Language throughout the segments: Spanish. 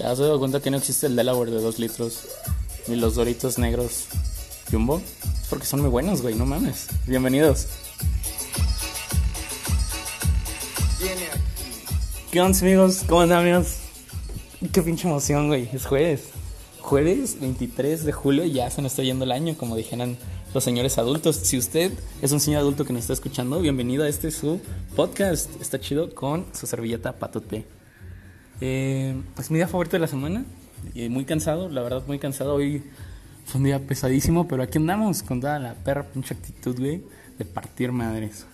¿Te has dado cuenta que no existe el Delaware de 2 litros? Ni los Doritos negros Jumbo. Porque son muy buenos, güey, no mames. Bienvenidos. ¿Qué onda, amigos? ¿Cómo andan, amigos? Qué pinche emoción, güey. Es jueves. Jueves 23 de julio ya se nos está yendo el año, como dijeran los señores adultos. Si usted es un señor adulto que nos está escuchando, bienvenido a este su podcast. Está chido con su servilleta patote. Eh, es mi día favorito de la semana. Y muy cansado, la verdad, muy cansado. Hoy fue un día pesadísimo, pero aquí andamos con toda la perra pinche actitud, güey, de partir madres.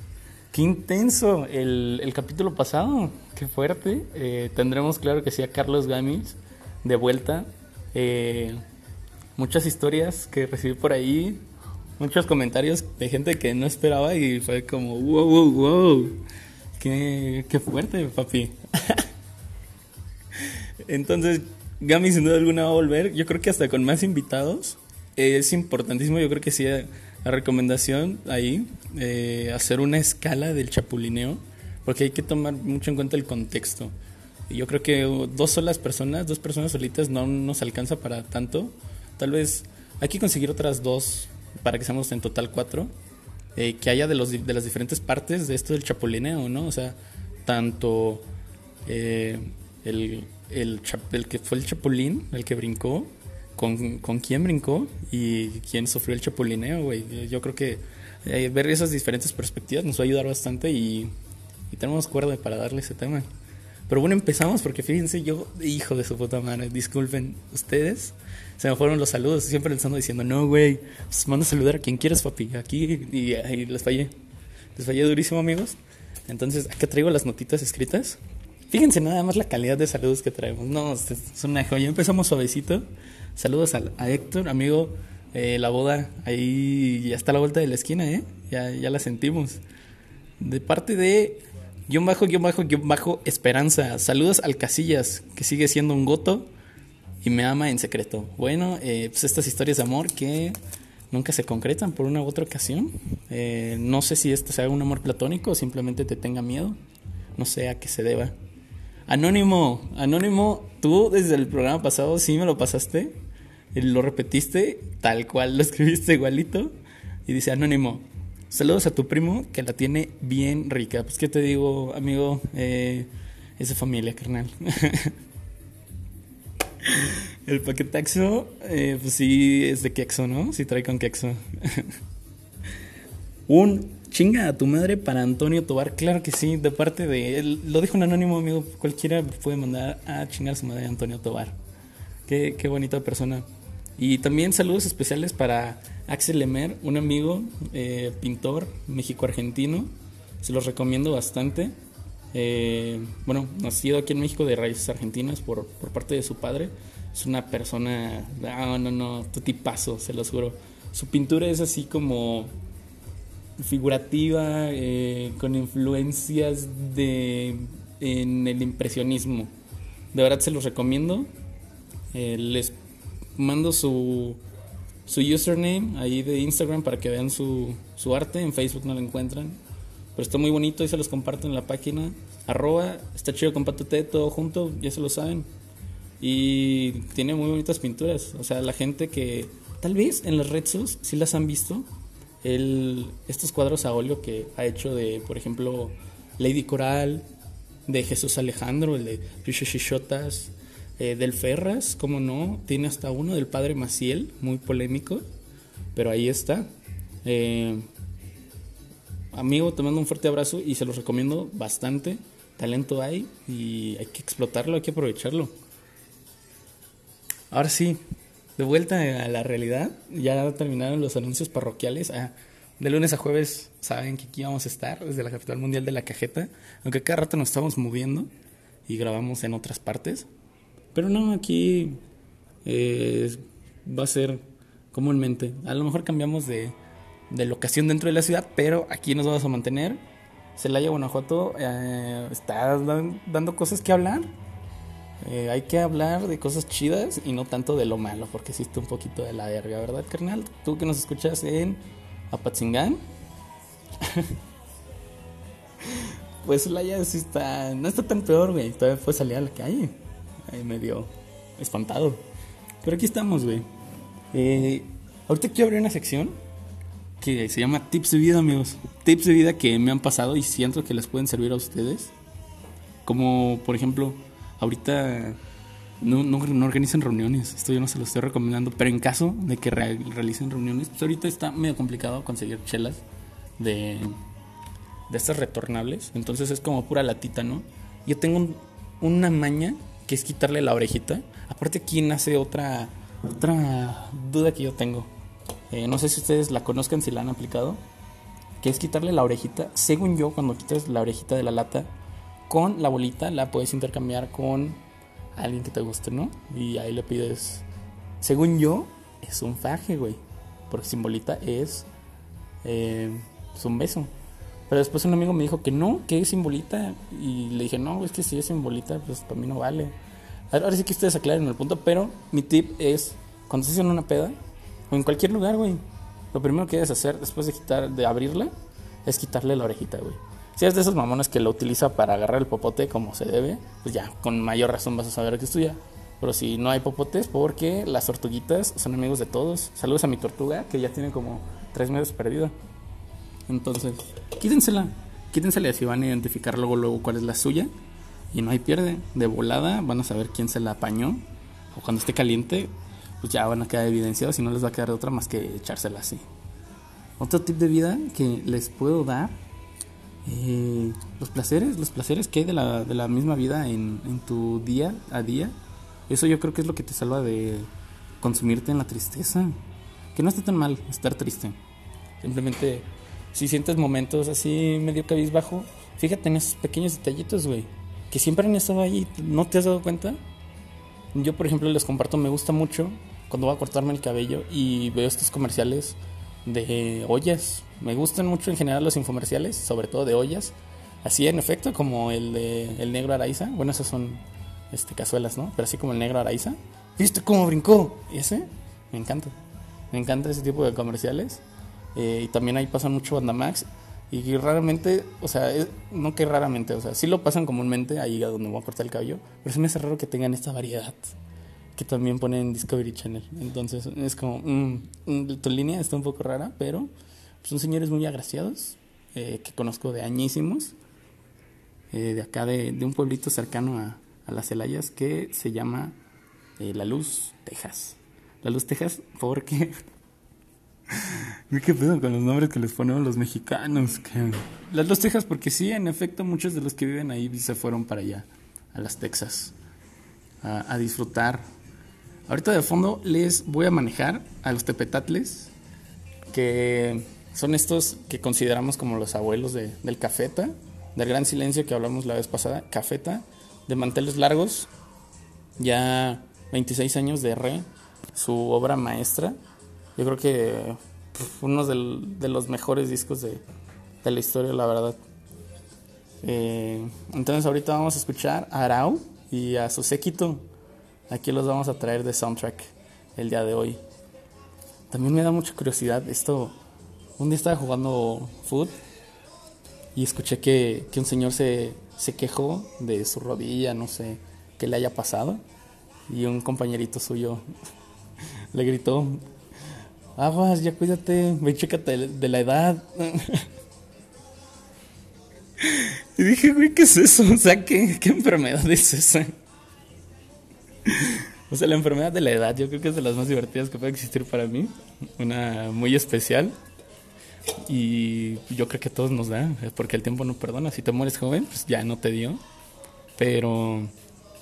Qué intenso el, el capítulo pasado, qué fuerte. Eh, tendremos, claro que sí, a Carlos Gamis de vuelta. Eh, muchas historias que recibí por ahí, muchos comentarios de gente que no esperaba y fue como, wow, wow, wow. Qué, qué fuerte, papi. Entonces, Gami sin duda alguna va a volver. Yo creo que hasta con más invitados. es importantísimo, yo creo que sí, la recomendación ahí, eh, hacer una escala del chapulineo, porque hay que tomar mucho en cuenta el contexto. Yo creo que dos solas personas, dos personas solitas no nos alcanza para tanto. Tal vez hay que conseguir otras dos para que seamos en total cuatro. Eh, que haya de, los, de las diferentes partes de esto del chapulineo, ¿no? O sea, tanto eh, el, el, el, que fue el chapulín, el que brincó, con, con quién brincó y quién sufrió el chapulineo, güey. Yo creo que eh, ver esas diferentes perspectivas nos va a ayudar bastante y, y tenemos cuerda para darle ese tema. Pero bueno, empezamos porque fíjense, yo, hijo de su puta madre, disculpen ustedes, se me fueron los saludos. Siempre les ando diciendo, no, güey, pues manda a saludar a quien quieras, papi. Aquí, y, y, les fallé. Les fallé durísimo, amigos. Entonces, acá traigo las notitas escritas. Fíjense nada más la calidad de saludos que traemos. No, es una joya. Empezamos suavecito. Saludos a, Héctor, amigo. Eh, la boda ahí ya está a la vuelta de la esquina, ¿eh? Ya, ya la sentimos. De parte de guion bajo, guion bajo, guion bajo, esperanza. Saludos al Casillas, que sigue siendo un goto y me ama en secreto. Bueno, eh, pues estas historias de amor que nunca se concretan por una u otra ocasión. Eh, no sé si esto sea un amor platónico o simplemente te tenga miedo. No sé a qué se deba. Anónimo, Anónimo, tú desde el programa pasado sí me lo pasaste, lo repetiste tal cual, lo escribiste igualito y dice Anónimo, saludos a tu primo que la tiene bien rica. Pues qué te digo, amigo, eh, es de familia, carnal. el paquetaxo, eh, pues sí es de quexo, ¿no? Sí trae con quexo. Un Chinga a tu madre para Antonio Tobar. Claro que sí, de parte de él. Lo dijo un anónimo amigo. Cualquiera puede mandar a chingar a su madre Antonio Tobar. Qué, qué bonita persona. Y también saludos especiales para Axel Lemer, un amigo eh, pintor México-argentino. Se los recomiendo bastante. Eh, bueno, nacido aquí en México de raíces argentinas por, por parte de su padre. Es una persona. No, no, no, tu tipazo, se los juro. Su pintura es así como figurativa, eh, con influencias de en el impresionismo. De verdad se los recomiendo. Eh, les mando su, su username ahí de Instagram para que vean su, su arte. En Facebook no lo encuentran. Pero está muy bonito y se los comparto en la página. Arroba, está chido, compártete todo junto, ya se lo saben. Y tiene muy bonitas pinturas. O sea, la gente que tal vez en las redes sí las han visto estos cuadros a óleo que ha hecho de, por ejemplo, Lady Coral, de Jesús Alejandro, el de Rishishotas, eh, del Ferras, como no, tiene hasta uno del Padre Maciel, muy polémico, pero ahí está. Eh, amigo, te mando un fuerte abrazo y se los recomiendo bastante. Talento hay y hay que explotarlo, hay que aprovecharlo. Ahora sí, de vuelta a la realidad, ya terminaron los anuncios parroquiales. Ah, de lunes a jueves saben que aquí vamos a estar desde la capital mundial de la cajeta, aunque cada rato nos estamos moviendo y grabamos en otras partes. Pero no, aquí eh, va a ser comúnmente. A lo mejor cambiamos de, de, locación dentro de la ciudad, pero aquí nos vamos a mantener. Celaya, Guanajuato, eh, está dando cosas que hablar. Eh, hay que hablar de cosas chidas y no tanto de lo malo, porque existe un poquito de la verga, ¿verdad, carnal? Tú que nos escuchas en Apatzingán, pues la ya sí está, no está tan peor, güey. Todavía puedes salir a la calle. Ahí medio, espantado. Pero aquí estamos, güey. Eh, ahorita quiero abrir una sección que se llama Tips de Vida, amigos. Tips de vida que me han pasado y siento que les pueden servir a ustedes. Como, por ejemplo, ahorita no, no, no organicen reuniones. Esto yo no se lo estoy recomendando. Pero en caso de que realicen reuniones, pues ahorita está medio complicado conseguir chelas de, de estas retornables. Entonces es como pura latita, ¿no? Yo tengo una maña que es quitarle la orejita. Aparte, aquí nace otra, otra duda que yo tengo. Eh, no sé si ustedes la conozcan, si la han aplicado. Que es quitarle la orejita. Según yo, cuando quitas la orejita de la lata, con la bolita la puedes intercambiar con alguien que te guste, ¿no? Y ahí le pides. Según yo, es un faje, güey. Porque sin bolita es. Eh, es un beso. Pero después un amigo me dijo que no, que es simbolita. Y le dije, no, es que si es simbolita, pues para mí no vale. Ahora sí que ustedes aclaren el punto, pero mi tip es, cuando estés en una peda, o en cualquier lugar, güey, lo primero que debes hacer después de quitar, de abrirla, es quitarle la orejita, güey. Si es de esos mamones que lo utiliza para agarrar el popote como se debe, pues ya, con mayor razón vas a saber que es tuya. Pero si no hay popotes, porque las tortuguitas son amigos de todos. Saludos a mi tortuga, que ya tiene como tres meses perdida. Entonces, quítensela. Quítensela si van a identificar luego, luego cuál es la suya. Y no hay pierde. De volada van a saber quién se la apañó. O cuando esté caliente, pues ya van a quedar evidenciados y no les va a quedar otra más que echársela así. Otro tip de vida que les puedo dar. Eh, los placeres, los placeres que hay de la, de la misma vida en, en tu día a día. Eso yo creo que es lo que te salva de consumirte en la tristeza. Que no está tan mal estar triste. Simplemente si sientes momentos así medio cabizbajo, fíjate en esos pequeños detallitos, güey, que siempre han estado ahí, ¿no te has dado cuenta? Yo, por ejemplo, les comparto, me gusta mucho cuando voy a cortarme el cabello y veo estos comerciales de ollas. Me gustan mucho en general los infomerciales, sobre todo de ollas. Así en efecto, como el de El Negro Araiza. Bueno, esas son este, cazuelas, ¿no? Pero así como el Negro Araiza. ¿Viste cómo brincó? ¿Y ese? Me encanta. Me encanta ese tipo de comerciales. Eh, y también ahí pasan mucho Bandamax. Y raramente, o sea, no que raramente, o sea, sí lo pasan comúnmente ahí a donde voy a cortar el cabello, pero se me hace raro que tengan esta variedad que también ponen en Discovery Channel. Entonces es como, mm, mm, tu línea está un poco rara, pero son señores muy agraciados eh, que conozco de añísimos, eh, de acá de, un pueblito cercano a, a, las Celayas que se llama La Luz, Texas. La Luz, Texas, porque ¿Qué pedo con los nombres que les ponemos los mexicanos? Las dos Texas, porque sí, en efecto, muchos de los que viven ahí se fueron para allá, a las Texas, a, disfrutar. Ahorita de fondo les voy a manejar a los tepetatles, que son estos que consideramos como los abuelos de, del cafeta, del gran silencio que hablamos la vez pasada, cafeta, de manteles largos, ya 26 años de re, su obra maestra yo creo que uno de los mejores discos de, la historia, la verdad. Eh, entonces ahorita vamos a escuchar a Arau y a su séquito. Aquí los vamos a traer de soundtrack el día de hoy. También me da mucha curiosidad esto. Un día estaba jugando foot y escuché que, que un señor se, se quejó de su rodilla, no sé qué le haya pasado. Y un compañerito suyo le gritó, aguas, ya cuídate, ve, chécate de la edad. y dije, güey, ¿qué es eso? O sea, ¿qué, qué enfermedad es esa? o sea, la enfermedad de la edad, yo creo que es de las más divertidas que puede existir para mí. Una muy especial. Y yo creo que a todos nos da, porque el tiempo no perdona. Si te mueres joven, pues ya no te dio. Pero,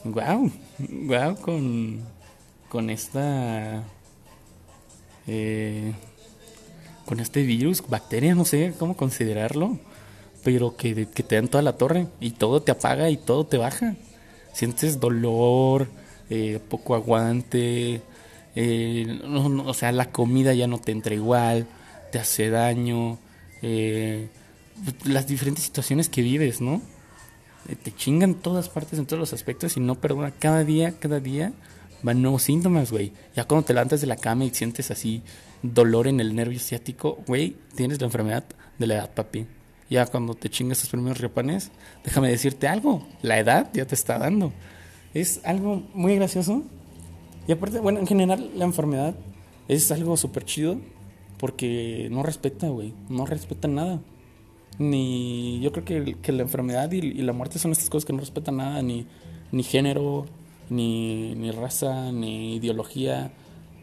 wow, wow, con, con esta eh, con este virus, bacteria, no sé cómo considerarlo, pero que, que, te dan toda la torre y todo te apaga y todo te baja. Sientes dolor, eh, poco aguante, eh, o sea, la comida ya no te entra igual, te hace daño, las diferentes situaciones que vives, ¿no? te chingan todas partes en todos los aspectos y no perdona cada día, cada día van nuevos síntomas, güey. Ya cuando te levantas de la cama y sientes así dolor en el nervio ciático, güey, tienes la enfermedad de la edad, papi. Ya cuando te chingas tus primeros riapanes, déjame decirte algo, la edad ya te está dando. Es algo muy gracioso Y aparte, bueno, en general la enfermedad es algo súper chido porque no respeta, güey, no respeta nada. Ni yo creo que, que la enfermedad y, la muerte son estas cosas que no respetan nada, ni, ni género, ni, ni raza, ni ideología,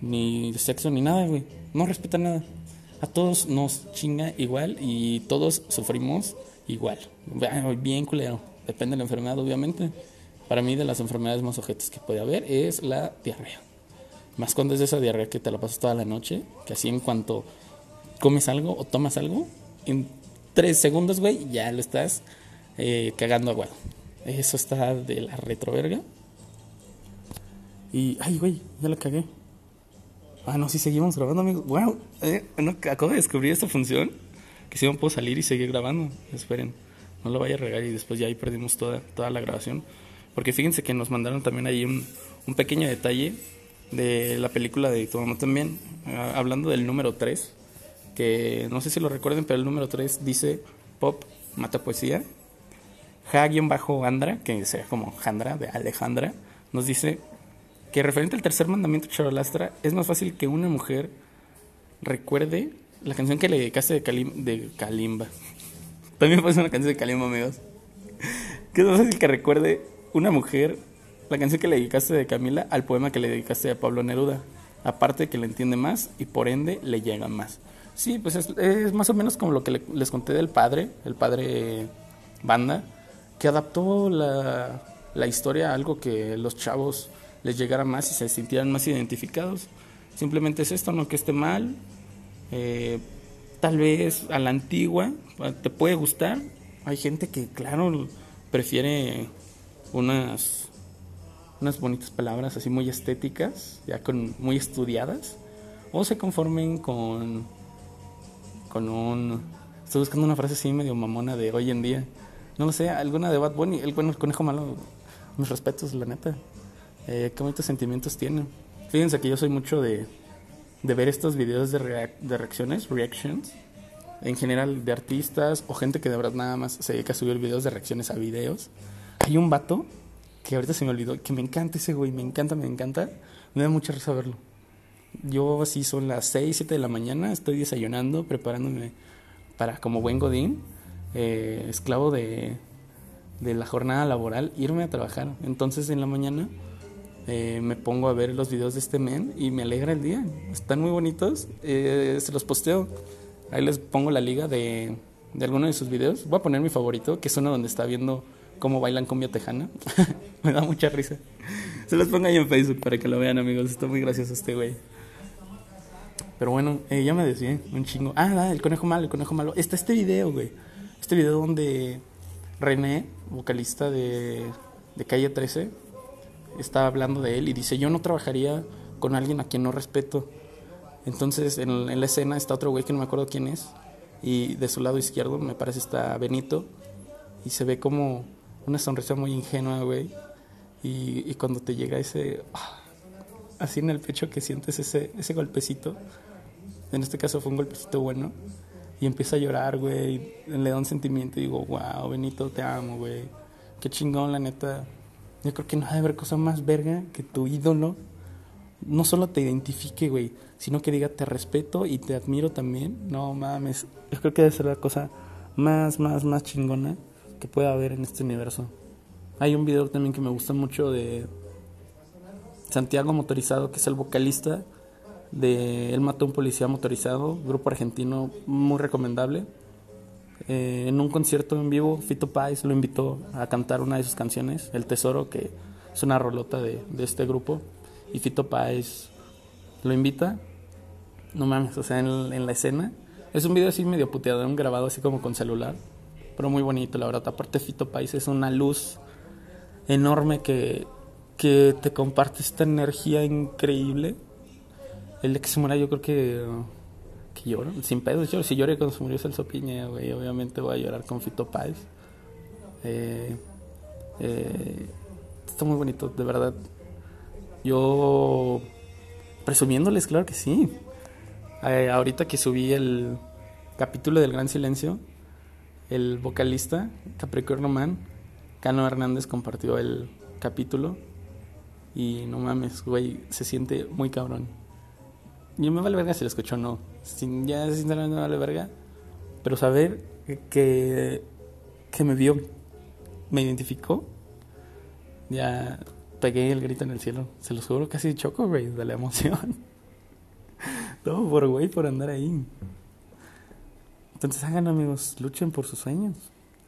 ni sexo, ni nada, güey. No respetan nada. A todos nos chinga igual y todos sufrimos igual. Bien culero. Depende de la enfermedad, obviamente. Para mí, de las enfermedades más ojetes que puede haber es la diarrea. Más cuando es de esa diarrea que te la pasas toda la noche, que así en cuanto comes algo o tomas algo, en tres segundos, güey, ya lo estás eh, cagando aguado. Eso está de la retroverga. Y, ay, güey, ya la cagué. Ah, no, sí seguimos grabando, amigos. Bueno, eh, acabo de descubrir esta función. Que si no puedo salir y seguir grabando. Esperen, no lo vaya a regar y después ya ahí perdimos toda, toda la grabación. Porque fíjense que nos mandaron también ahí un, pequeño detalle de la película de Tu también. Ah, hablando del número 3. Que no sé si lo recuerden, pero el número 3 dice Pop mata poesía. Ja-Andra, que sea como Jandra, de Alejandra, nos dice que referente al tercer mandamiento Charolastra, es más fácil que una mujer recuerde la canción que le dedicaste de, de Kalimba. También ser una canción de Kalimba, amigos. Que es más fácil que recuerde una mujer la canción que le dedicaste de Camila al poema que le dedicaste a Pablo Neruda. Aparte que le entiende más y por ende le llega más. Sí, pues es, más o menos como lo que les conté del padre, el padre Banda, que adaptó la, la historia a algo que los chavos les llegara más y se sintieran más identificados. Simplemente es esto, no que esté mal. Eh, tal vez a la antigua te puede gustar. Hay gente que, claro, prefiere unas, unas bonitas palabras así muy estéticas, ya con muy estudiadas, o se conformen con, con un... Estoy buscando una frase así medio mamona de hoy en día. No lo sé, alguna de Bad Bunny, el bueno, el conejo malo. Mis respetos, la neta eh, qué bonitos sentimientos tienen. Fíjense que yo soy mucho de, de ver estos videos de, de reacciones, reactions, en general de artistas o gente que de verdad nada más se dedica a subir videos de reacciones a videos. Hay un vato que ahorita se me olvidó, que me encanta ese güey, me encanta, me encanta. Me da mucha risa verlo. Yo así son las 6, 7 de la mañana, estoy desayunando, preparándome para como buen godín, eh, esclavo de, de la jornada laboral, irme a trabajar. Entonces en la mañana eh, me pongo a ver los videos de este men y me alegra el día. Están muy bonitos. Eh, se los posteo. Ahí les pongo la liga de, de alguno de sus videos. Voy a poner mi favorito, que es uno donde está viendo cómo bailan cumbia tejana. me da mucha risa. Se los pongo ahí en Facebook para que lo vean, amigos. Está muy gracioso este güey. Pero bueno, eh, ya me decía un chingo. Ah, el conejo malo, el conejo malo. Está este video, güey. Este video donde René, vocalista de, de Calle 13, está hablando de él y dice, yo no trabajaría con alguien a quien no respeto. Entonces en, la escena está otro güey que no me acuerdo quién es y de su lado izquierdo me parece está Benito y se ve como una sonrisa muy ingenua, güey. Y, cuando te llega ese, ah, así en el pecho que sientes ese, ese golpecito, en este caso fue un golpecito bueno, y empieza a llorar, güey, le da un sentimiento y digo, wow, Benito, te amo, güey. Qué chingón, la neta. Yo creo que no hay haber cosa más verga que tu ídolo no solo te identifique, güey, sino que diga te respeto y te admiro también. No mames, yo creo que debe ser la cosa más, más, más chingona que pueda haber en este universo. Hay un video también que me gusta mucho de Santiago Motorizado, que es el vocalista de Él mató a un policía motorizado, grupo argentino muy recomendable. Eh, en un concierto en vivo, Fito Páez lo invitó a cantar una de sus canciones, El Tesoro, que es una rolota de, este grupo. Y Fito Páez lo invita. No mames, o sea, en, la escena. Es un video así medio puteado, grabado así como con celular. Pero muy bonito, la verdad. Aparte, Fito Páez es una luz enorme que, que te comparte esta energía increíble. El se muera, yo creo que que lloro, sin pedos Si lloré cuando se murió Celso Piña, güey, obviamente voy a llorar con Fito Páez. Eh, eh, está muy bonito, de verdad. Yo presumiéndoles, claro que sí. Eh, ahorita que subí el capítulo del Gran Silencio, el vocalista Capricornio Man, Cano Hernández compartió el capítulo Y no mames, güey, se siente muy cabrón. Yo me vale verga si lo escucho o no. Sin, ya sinceramente me vale verga. Pero saber que, que me vio, me identificó, ya pegué el grito en el cielo. Se lo juro, casi choco, güey, de la emoción. Todo por güey, por andar ahí. Entonces hagan amigos, luchen por sus sueños.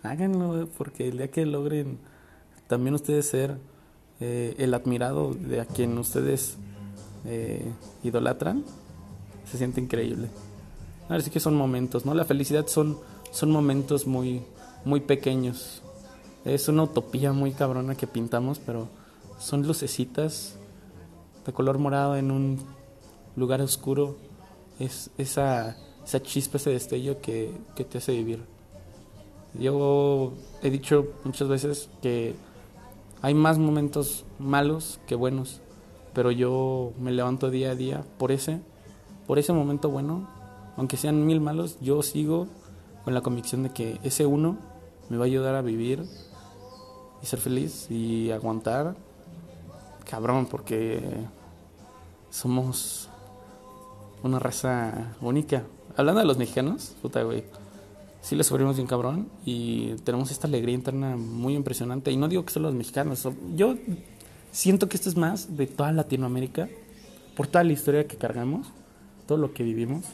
Háganlo, porque el día que logren también ustedes ser eh, el admirado de a quien ustedes eh, idolatran, se siente increíble. Ahora sí que son momentos, ¿no? La felicidad son, son momentos muy, muy pequeños. Es una utopía muy cabrona que pintamos, pero son lucecitas de color morado en un lugar oscuro. Es esa, esa chispa, ese destello que, que te hace vivir. Yo he dicho muchas veces que hay más momentos malos que buenos, pero yo me levanto día a día por ese, por ese momento bueno, aunque sean mil malos, yo sigo con la convicción de que ese uno me va a ayudar a vivir y ser feliz y aguantar, cabrón, porque somos una raza única. Hablando de los mexicanos, puta güey sí le sufrimos bien cabrón y tenemos esta alegría interna muy impresionante. Y no digo que solo los mexicanos, yo siento que esto es más de toda Latinoamérica, por toda la historia que cargamos, todo lo que vivimos.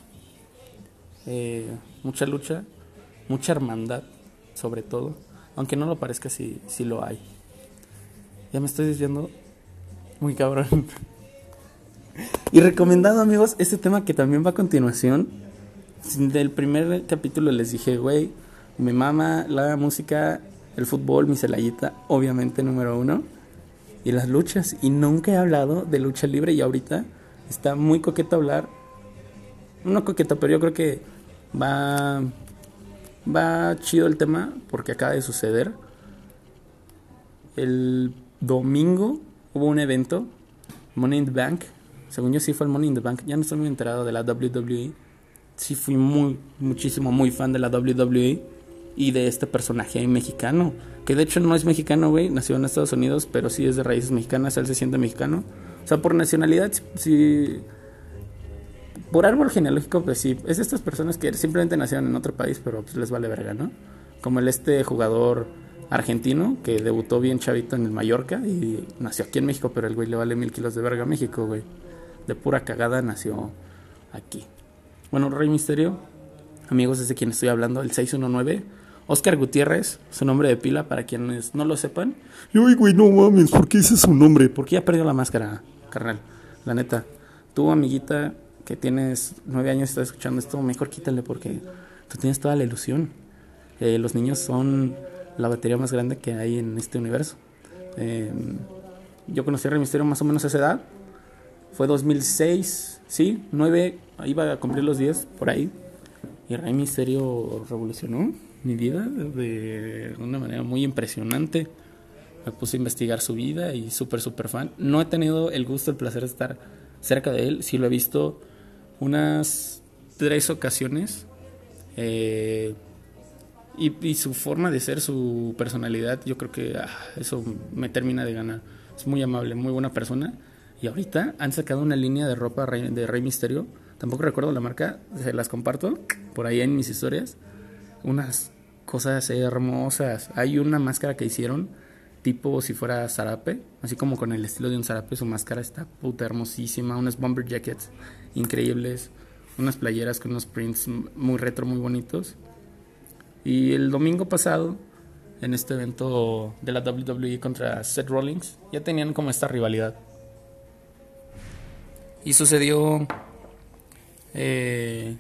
Eh, mucha lucha, mucha hermandad, sobre todo, aunque no lo parezca, sí, sí lo hay. Ya me estoy diciendo muy cabrón. y recomendado, amigos, este tema que también va a continuación del primer capítulo les dije, güey, mi mama la música, el fútbol, mi celayita, obviamente número uno, y las luchas. Y nunca he hablado de lucha libre y ahorita está muy coqueto hablar. No coqueto, pero yo creo que va, va chido el tema porque acaba de suceder. El domingo hubo un evento, Money in the Bank. Según yo sí fue el Money in the Bank. Ya no estoy muy enterado de la WWE sí fui muy, muchísimo, muy fan de la WWE y de este personaje mexicano. Que de hecho no es mexicano, güey, nació en Estados Unidos, pero sí es de raíces mexicanas, él se siente mexicano. O sea, por nacionalidad, sí. Por árbol genealógico, pues sí. Es de estas personas que simplemente nacieron en otro país, pero pues les vale verga, ¿no? Como el este jugador argentino que debutó bien chavito en el Mallorca y nació aquí en México, pero el güey le vale mil kilos de verga a México, güey. De pura cagada nació aquí. Bueno, Rey Misterio, amigos, desde quien estoy hablando, el 619. Oscar Gutiérrez, su nombre de pila, para quienes no lo sepan. Y uy, güey, no mames, ¿por qué ese es su nombre? Porque ya perdió la máscara, carnal. La neta. Tu amiguita que tienes nueve años y estás escuchando esto, mejor quítale porque tú tienes toda la ilusión. Eh, los niños son la batería más grande que hay en este universo. Eh, yo conocí a Rey Misterio más o menos a esa edad. Fue 2006, sí, nueve iba a cumplir los 10 por ahí. Y Rey Misterio revolucionó mi vida de una manera muy impresionante. Me puse a investigar su vida y súper, súper fan. No he tenido el gusto, el placer de estar cerca de él. Sí lo he visto unas tres ocasiones. Eh, y, su forma de ser, su personalidad, yo creo que ah, eso me termina de ganar. Es muy amable, muy buena persona. Y ahorita han sacado una línea de ropa de Rey Misterio Tampoco recuerdo la marca, se las comparto por ahí en mis historias. Unas cosas hermosas. Hay una máscara que hicieron tipo si fuera zarape, así como con el estilo de un zarape, su máscara está puta hermosísima, unas bomber jackets increíbles, unas playeras con unos prints muy retro, muy bonitos. Y el domingo pasado, en este evento de la WWE contra Seth Rollins, ya tenían como esta rivalidad. Y sucedió eh,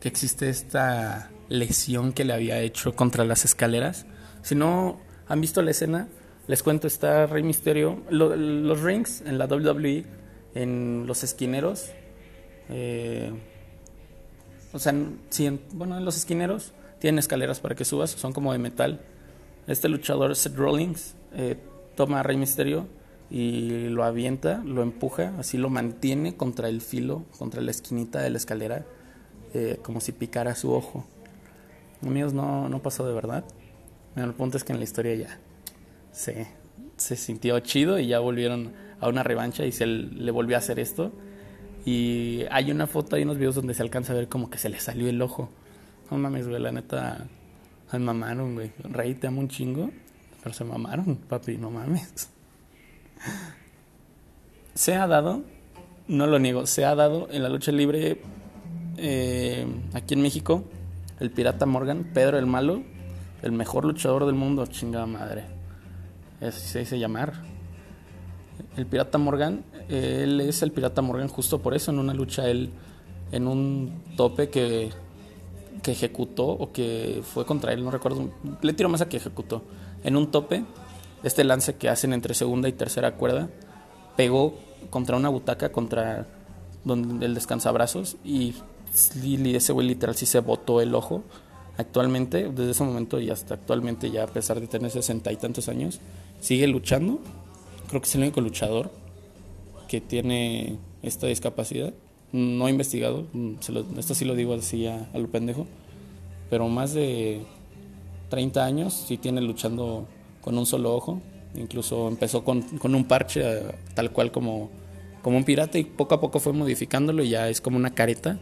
que existe esta lesión que le había hecho contra las escaleras. Si no han visto la escena, les cuento, está Rey Misterio, los rings en la WWE, en los esquineros, eh, o sea, bueno, en los esquineros tienen escaleras para que subas, son como de metal. Este luchador, Seth Rollins, eh, toma a Rey Misterio y lo avienta, lo empuja, así lo mantiene contra el filo, contra la esquinita de la escalera, eh, como si picara su ojo. Amigos, no, no pasó de verdad. el punto es que en la historia ya se, se sintió chido y ya volvieron a una revancha y se le volvió a hacer esto. Y hay una foto, hay unos videos donde se alcanza a ver como que se le salió el ojo. No mames, güey, la neta, se mamaron, güey. Rey, te amo un chingo, pero se mamaron, papi, no mames. Se ha dado, no lo niego, se ha dado en la lucha libre eh, aquí en México, el pirata Morgan, Pedro el Malo, el mejor luchador del mundo, chingada madre. Así se dice llamar. El pirata Morgan, él es el pirata Morgan justo por eso, en una lucha él, en un tope que, que ejecutó o que fue contra él, no recuerdo, le tiro más a que ejecutó. En un tope, este lance que hacen entre segunda y tercera cuerda, pegó contra una butaca, contra donde el descansabrazos y, y ese güey literal sí se botó el ojo actualmente, desde ese momento y hasta actualmente, ya a pesar de tener sesenta y tantos años, sigue luchando. Creo que es el único luchador que tiene esta discapacidad. No he investigado, esto sí lo digo así a, lo pendejo, pero más de 30 años sí tiene luchando con un solo ojo. Incluso empezó con, con un parche, eh, tal cual como, como un pirata, y poco a poco fue modificándolo y ya es como una careta.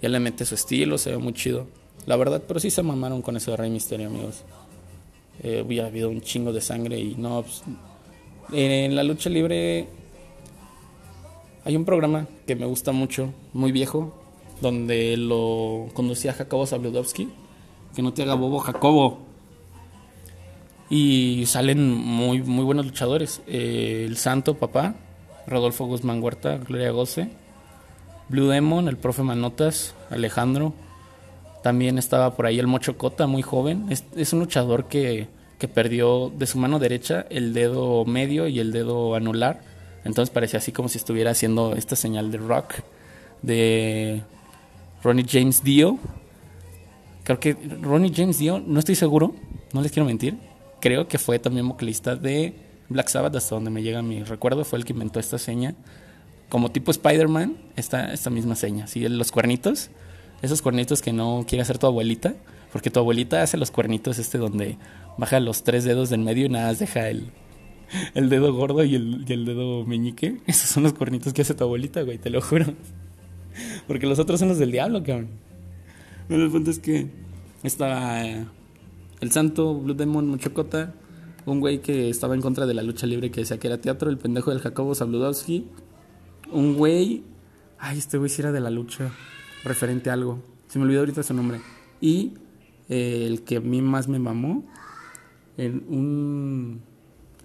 Ya le mete su estilo, se ve muy chido. La verdad, pero sí se mamaron con eso de Rey Misterio, amigos. Eh, hubiera habido un chingo de sangre y no. Pues, en la lucha libre hay un programa que me gusta mucho, muy viejo, donde lo conducía Jacobo Zabludowski. Que no te haga bobo, Jacobo. Y salen muy, muy buenos luchadores. Eh, el Santo Papá, Rodolfo Guzmán Huerta, Gloria Goce. Blue Demon, el profe Manotas, Alejandro, también estaba por ahí el Mocho Cota, muy joven. Es, un luchador que, que, perdió de su mano derecha el dedo medio y el dedo anular. Entonces parecía así como si estuviera haciendo esta señal de rock de Ronnie James Dio. Creo que Ronnie James Dio, no estoy seguro, no les quiero mentir. Creo que fue también vocalista de Black Sabbath, hasta donde me llega mi recuerdo. Fue el que inventó esta seña. Como tipo Spider-Man, esta, esta misma seña. ¿sí? Los cuernitos esos cuernitos que no quiere hacer tu abuelita, porque tu abuelita hace los cuernitos este donde baja los tres dedos del medio y nada más deja el, el dedo gordo y el, y el dedo meñique. Esos son los cuernitos que hace tu abuelita, güey, te lo juro. Porque los otros son los del diablo, cabrón. Bueno, el punto es que estaba eh, el santo Blue Demon Muchocota, un güey que estaba en contra de la lucha libre que decía que era teatro, el pendejo del Jacobo Zabludowski, un güey, ay, este güey sí era de la lucha referente a algo. Se me olvidó ahorita su nombre. Y eh, el que a mí más me mamó, en un...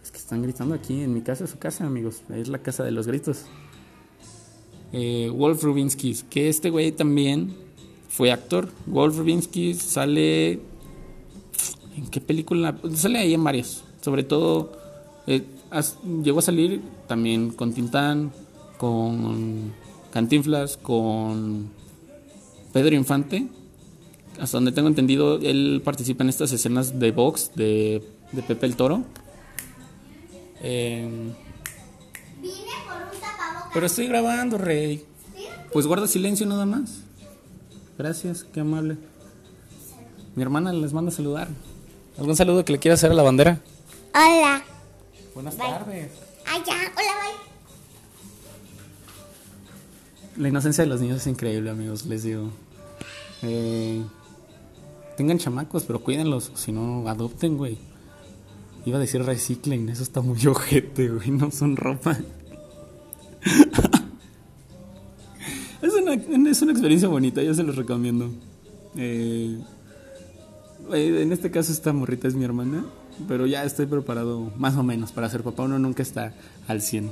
Es que están gritando aquí, en mi casa su casa, amigos. Es la casa de los gritos. Eh, Wolf Rubinsky, que este güey también fue actor. Wolf Rubinsky sale... ¿En qué película? Sale ahí en varios. Sobre todo, eh, llegó a salir también con Tintán, con Cantinflas, con Pedro Infante, hasta donde tengo entendido, él participa en estas escenas de box de, Pepe el Toro. Em, pero estoy grabando, Rey. Pues guarda silencio nada más. Gracias, qué amable. Mi hermana les manda a saludar. ¿Algún saludo que le quiera hacer a la bandera? Hola. Buenas tardes. Allá, hola, bye. La inocencia de los niños es increíble, amigos, les digo. Eh, tengan chamacos, pero cuídenlos, si no, adopten, güey. Iba a decir reciclen, eso está muy ojete, güey, no son ropa. es, una, es una experiencia bonita, yo se los recomiendo. Eh, en este caso esta morrita es mi hermana, pero ya estoy preparado más o menos para ser papá, uno nunca está al 100.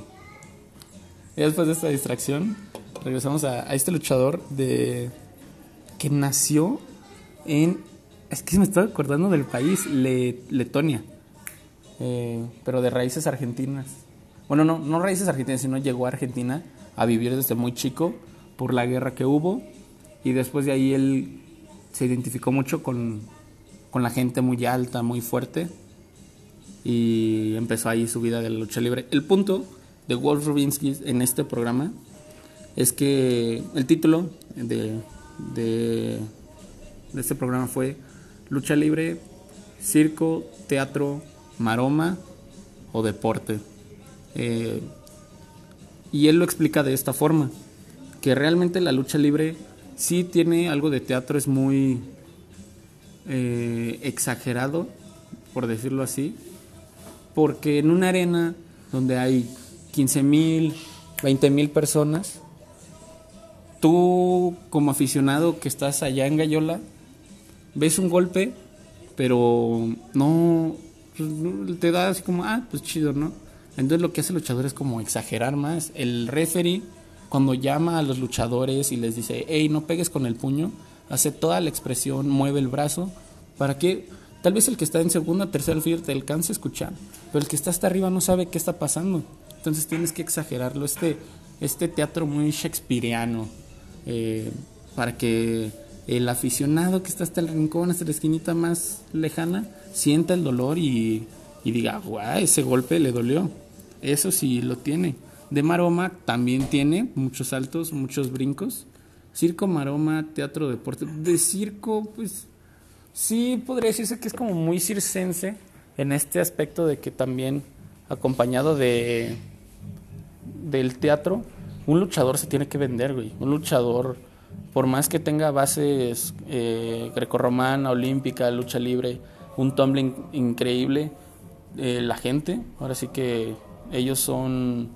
Y después de esta distracción, regresamos a, este luchador de que nació en es que me estaba acordando del país Letonia. Eh, pero de raíces argentinas. Bueno no no raíces argentinas sino llegó a Argentina a vivir desde muy chico por la guerra que hubo. Y después de ahí él se identificó mucho con, con la gente muy alta muy fuerte y empezó ahí su vida de la lucha libre el punto de Wolf Rubinsky en este programa es que el título de, de, este programa fue Lucha Libre, Circo, Teatro, Maroma o Deporte. Eh, Y él lo explica de esta forma, que realmente la lucha libre sí tiene algo de teatro, es muy eh, exagerado, por decirlo así, porque en una arena donde hay 15 mil, 20 mil personas, tú como aficionado que estás allá en Gallola, ves un golpe, pero no pues, te da así como, ah, pues chido, ¿no? Entonces lo que hace el luchador es como exagerar más. El referee, cuando llama a los luchadores y les dice, hey, no pegues con el puño, hace toda la expresión, mueve el brazo, para que tal vez el que está en segunda, tercera fila te alcance a escuchar, pero el que está hasta arriba no sabe qué está pasando. Entonces tienes que exagerarlo, este, este teatro muy shakespeareano eh, para que el aficionado que está hasta el rincón, hasta la esquinita más lejana, sienta el dolor y, diga, guau, ese golpe le dolió. Eso sí lo tiene. De Maroma también tiene muchos saltos, muchos brincos. Circo, Maroma, teatro, deporte. De circo, pues sí podría decirse que es como muy circense en este aspecto de que también acompañado de del teatro un luchador se tiene que vender, güey. Un luchador, por más que tenga bases eh, grecorromana, olímpica, lucha libre, un tumbling increíble, eh, la gente, ahora sí que ellos son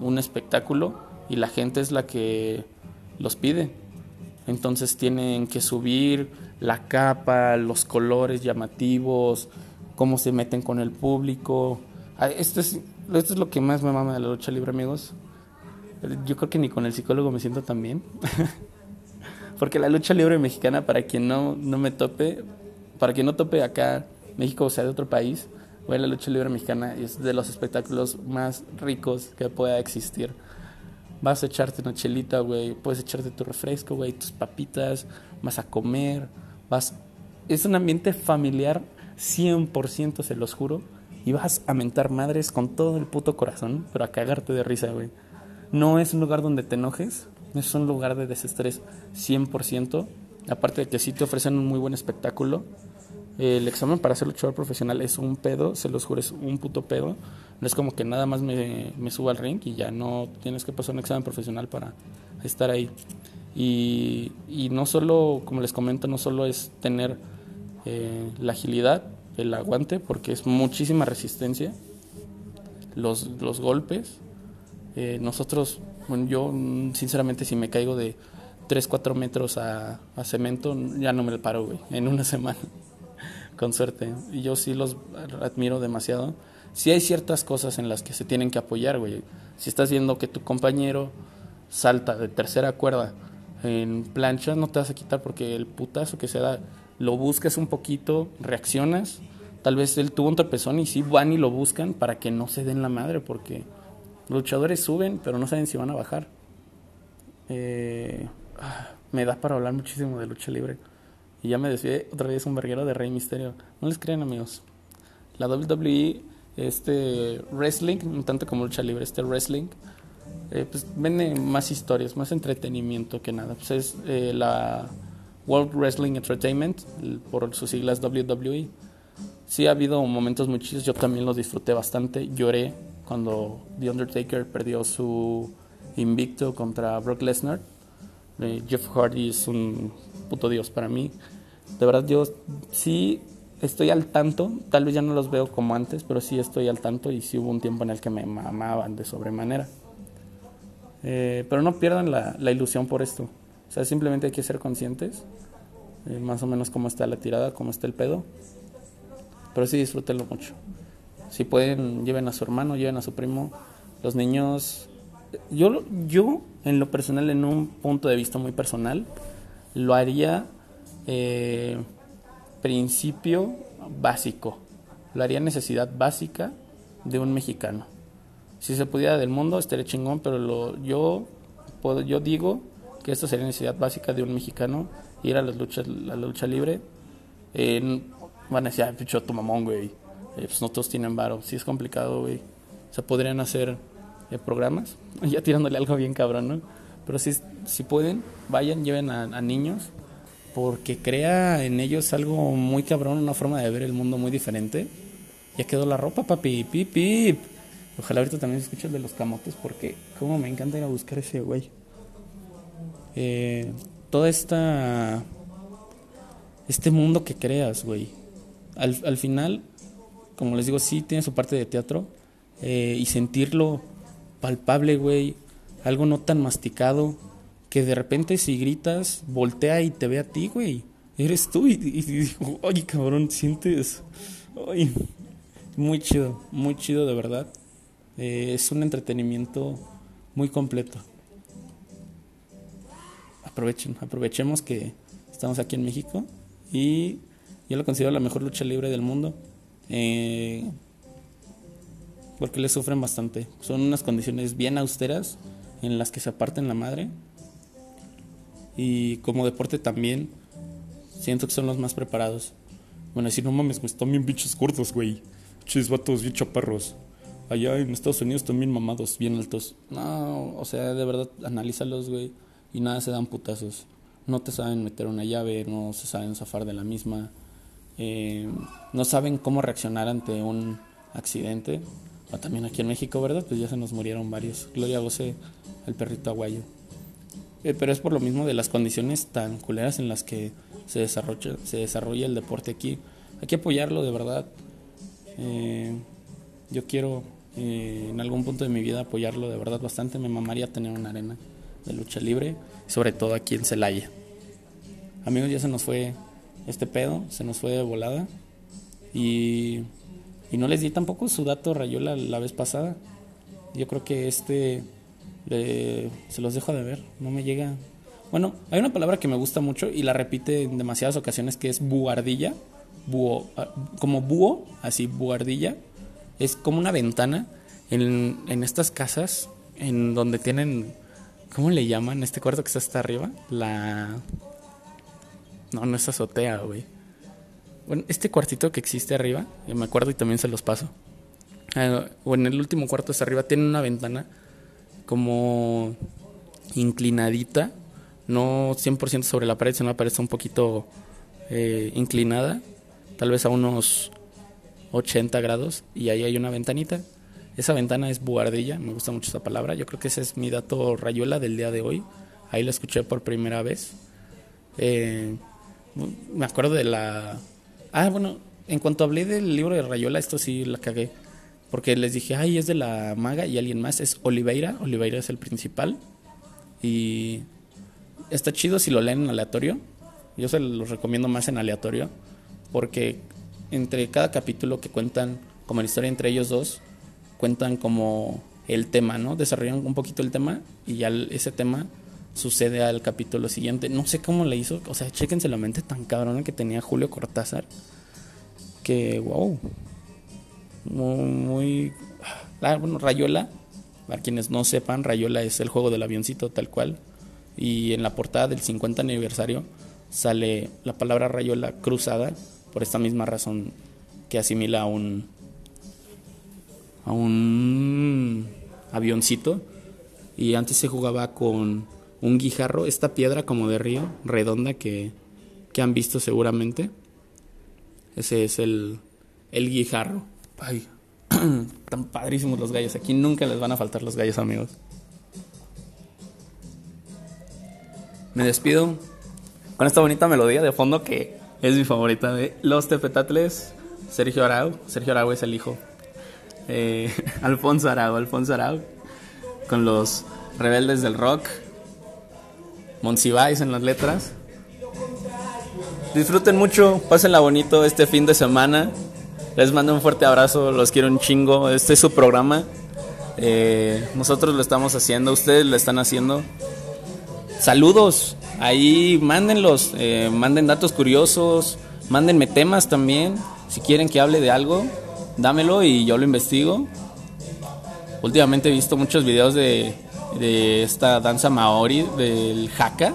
un espectáculo y la gente es la que los pide. Entonces tienen que subir la capa, los colores llamativos, cómo se meten con el público. Ah, esto es, esto es lo que más me mama de la lucha libre, amigos. Yo creo que ni con el psicólogo me siento tan bien. Porque la lucha libre mexicana, para quien no, no me tope, para quien no tope acá, México o sea de otro país, güey, la lucha libre mexicana es de los espectáculos más ricos que pueda existir. Vas a echarte una chelita, güey, puedes echarte tu refresco, güey, tus papitas, vas a comer, vas... Es un ambiente familiar, 100% se los juro, y vas a mentar madres con todo el puto corazón, pero a cagarte de risa, güey. No es un lugar donde te enojes, es un lugar de desestrés 100%. Aparte de que sí te ofrecen un muy buen espectáculo. El examen para ser luchador profesional es un pedo, se los juro, es un puto pedo. No es como que nada más me, me suba al ring y ya no tienes que pasar un examen profesional para estar ahí. Y, y no solo, como les comento, no solo es tener eh, la agilidad, el aguante, porque es muchísima resistencia, los, los golpes, eh, nosotros, bueno, yo sinceramente si me caigo de 3, 4 metros a, cemento, ya no me paro, güey, en una semana, con suerte. Y yo sí los admiro demasiado. Sí hay ciertas cosas en las que se tienen que apoyar, güey. Si estás viendo que tu compañero salta de tercera cuerda en plancha, no te vas a quitar porque el putazo que se da, lo buscas un poquito, reaccionas. Tal vez él tuvo un tropezón y sí van y lo buscan para que no se den la madre porque luchadores suben, pero no saben si van a bajar. Eh, ah, me da para hablar muchísimo de lucha libre. Y ya me decía otra vez un verguero de Rey Misterio. No les crean, amigos. La WWE, este wrestling, un tanto como lucha libre, este wrestling, eh, pues vende más historias, más entretenimiento que nada. Pues es eh, la World Wrestling Entertainment, por sus siglas WWE. Sí ha habido momentos muy chidos, yo también los disfruté bastante, lloré cuando The Undertaker perdió su invicto contra Brock Lesnar. Eh, Jeff Hardy es un puto dios para mí. De verdad yo sí estoy al tanto, tal vez ya no los veo como antes, pero sí estoy al tanto y sí hubo un tiempo en el que me mamaban de sobremanera. Eh, pero no pierdan la, ilusión por esto. O sea, simplemente hay que ser conscientes, eh, más o menos cómo está la tirada, cómo está el pedo. Pero sí disfrútenlo mucho. Si pueden, lleven a su hermano, lleven a su primo. Los niños, yo, yo en lo personal, en un punto de vista muy personal, lo haría eh, principio básico. Lo haría necesidad básica de un mexicano. Si se pudiera del mundo, estaría chingón, pero lo, yo, puedo, yo digo que esto sería necesidad básica de un mexicano, ir a las luchas, la lucha libre. van a decir, ay, picho, tu mamón, güey eh, pues no todos tienen varo. Sí es complicado, güey. O sea, podrían hacer eh, programas, ya tirándole algo bien cabrón, ¿no? Pero si, si pueden, vayan, lleven a, niños, porque crea en ellos algo muy cabrón, una forma de ver el mundo muy diferente. Ya quedó la ropa, papi, pip, pip. Ojalá ahorita también se escuche el de los camotes porque como me encanta ir a buscar ese güey. Eh, toda esta... Este mundo que creas, güey. Al, al final, como les digo, sí tiene su parte de teatro. eh, y sentirlo palpable, güey. Algo no tan masticado. Que de repente si gritas, voltea y te ve a ti, güey. Eres tú. Y, y, y digo, oye, cabrón, sientes... Muy chido, muy chido de verdad. Eh, es un entretenimiento muy completo. Aprovechen, aprovechemos que estamos aquí en México y yo lo considero la mejor lucha libre del mundo. Eh, porque le sufren bastante. Son unas condiciones bien austeras en las que se aparten la madre. Y como deporte también siento que son los más preparados. Bueno, decir, no mames, güey, están bien bichos gordos, güey. Chis vatos bien chaparros. Allá en Estados Unidos también mamados, bien altos. No, o sea, de verdad, analízalos, güey. Y nada se dan putazos. No te saben meter una llave, no se saben zafar de la misma. Eh, no saben cómo reaccionar ante un accidente. O también aquí en México, ¿verdad? Pues ya se nos murieron varios. Gloria Goce, el perrito aguayo. Eh, pero es por lo mismo de las condiciones tan culeras en las que se desarrolla, se desarrolla el deporte aquí. Hay que apoyarlo de verdad. Eh, yo quiero eh, en algún punto de mi vida apoyarlo de verdad bastante. Me mamaría tener una arena de lucha libre, sobre todo aquí en Celaya. Amigos, ya se nos fue este pedo, se nos fue de volada. Y, y no les di tampoco su dato Rayola la vez pasada. Yo creo que este se los dejo de ver, no me llega. Bueno, hay una palabra que me gusta mucho y la repite en demasiadas ocasiones que es buhardilla. Búho, ah, como búho, así buhardilla. Es como una ventana en, en estas casas en donde tienen, ¿cómo le llaman? Este cuarto que está hasta arriba. La... No, no es azotea, güey. Bueno, este cuartito que existe arriba, eh, me acuerdo y también se los paso. Ah, o en el último cuarto hasta arriba tiene una ventana como inclinadita, no 100% sobre la pared, sino la pared un poquito eh, inclinada, tal vez a unos 80 grados, y ahí hay una ventanita. Esa ventana es buhardilla, me gusta mucho esa palabra. Yo creo que ese es mi dato rayuela del día de hoy. Ahí lo escuché por primera vez. Eh, me acuerdo de la. Ah, bueno, en cuanto hablé del libro de Rayola, esto sí la cagué. Porque les dije, ay, es de la maga y alguien más. Es Oliveira. Oliveira es el principal. Y está chido si lo leen en aleatorio. Yo se los recomiendo más en aleatorio. Porque entre cada capítulo que cuentan, como la historia entre ellos dos, cuentan como el tema, ¿no? Desarrollan un poquito el tema y ya ese tema sucede al capítulo siguiente. No sé cómo le hizo, o sea, chéquense la mente tan cabrona que tenía Julio Cortázar. Que, wow. Muy, muy... Bueno, Rayola, para quienes no sepan, Rayola es el juego del avioncito tal cual. Y en la portada del 50 aniversario sale la palabra Rayola cruzada por esta misma razón que asimila a un a un avioncito y antes se jugaba con un guijarro, esta piedra como de río, redonda que, que han visto seguramente. Ese es el, el guijarro. Ay, tan padrísimos los gallos. Aquí nunca les van a faltar los gallos, amigos. Me despido con esta bonita melodía de fondo que es mi favorita de Los Tepetatles. Sergio Arau. Sergio Arau es el hijo. Eh, Alfonso Arau, Alfonso Arau. Con los rebeldes del rock. Monsiváis en las letras. Disfruten mucho, pásenla bonito este fin de semana. Les mando un fuerte abrazo, los quiero un chingo. Este es su programa. Eh, nosotros lo estamos haciendo, ustedes lo están haciendo. Saludos, ahí mándenlos, eh, manden datos curiosos, mándenme temas también. Si quieren que hable de algo, dámelo y yo lo investigo. Últimamente he visto muchos videos de, esta danza maori, del haka.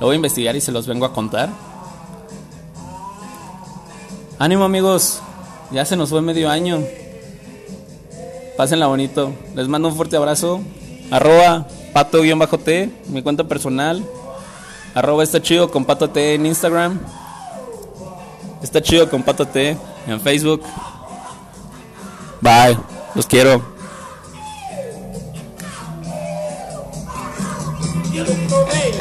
Lo voy a investigar y se los vengo a contar. Ánimo amigos, ya se nos fue medio año. Pásenla bonito. Les mando un fuerte abrazo. Arroba pato-t, mi cuenta personal. Arroba está chido con pato t en Instagram. Está chido con pato t en Facebook. Bye. Los quiero. Hey,